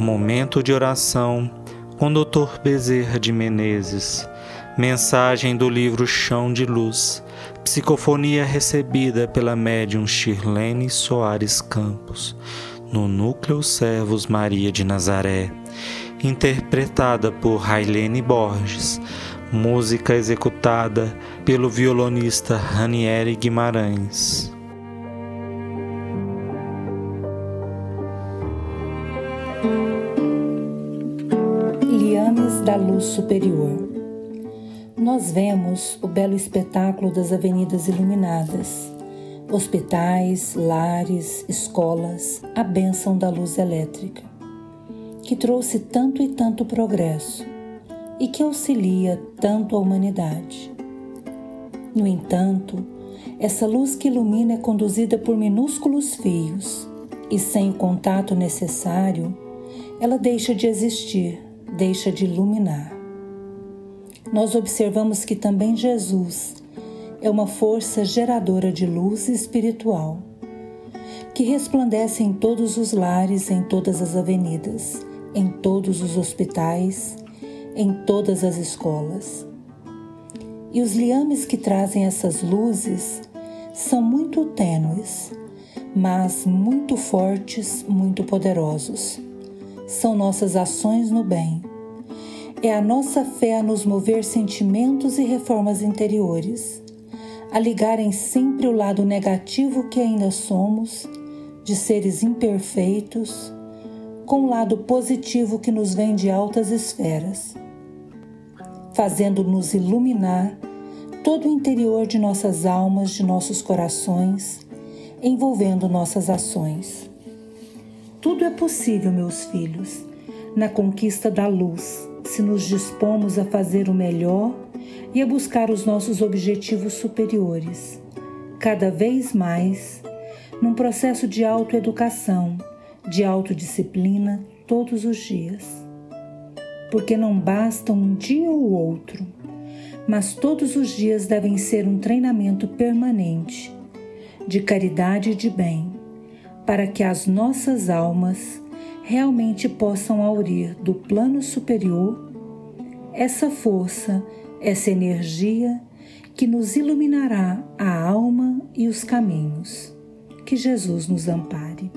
Momento de oração com Dr. Bezerra de Menezes. Mensagem do livro Chão de Luz. Psicofonia recebida pela médium Shirlene Soares Campos, no Núcleo Servos Maria de Nazaré. Interpretada por Railene Borges. Música executada pelo violonista Ranieri Guimarães. Da Luz Superior. Nós vemos o belo espetáculo das avenidas iluminadas, hospitais, lares, escolas, a bênção da luz elétrica, que trouxe tanto e tanto progresso e que auxilia tanto a humanidade. No entanto, essa luz que ilumina é conduzida por minúsculos fios e sem o contato necessário, ela deixa de existir, deixa de iluminar. Nós observamos que também Jesus é uma força geradora de luz espiritual, que resplandece em todos os lares, em todas as avenidas, em todos os hospitais, em todas as escolas. E os liames que trazem essas luzes são muito tênues, mas muito fortes, muito poderosos. São nossas ações no bem. É a nossa fé a nos mover sentimentos e reformas interiores, a ligarem sempre o lado negativo que ainda somos, de seres imperfeitos, com o lado positivo que nos vem de altas esferas fazendo-nos iluminar todo o interior de nossas almas, de nossos corações, envolvendo nossas ações. Tudo é possível, meus filhos, na conquista da luz, se nos dispomos a fazer o melhor e a buscar os nossos objetivos superiores, cada vez mais num processo de autoeducação, de autodisciplina todos os dias. Porque não basta um dia ou outro, mas todos os dias devem ser um treinamento permanente de caridade e de bem, para que as nossas almas realmente possam aurir do plano superior essa força, essa energia que nos iluminará a alma e os caminhos. Que Jesus nos ampare.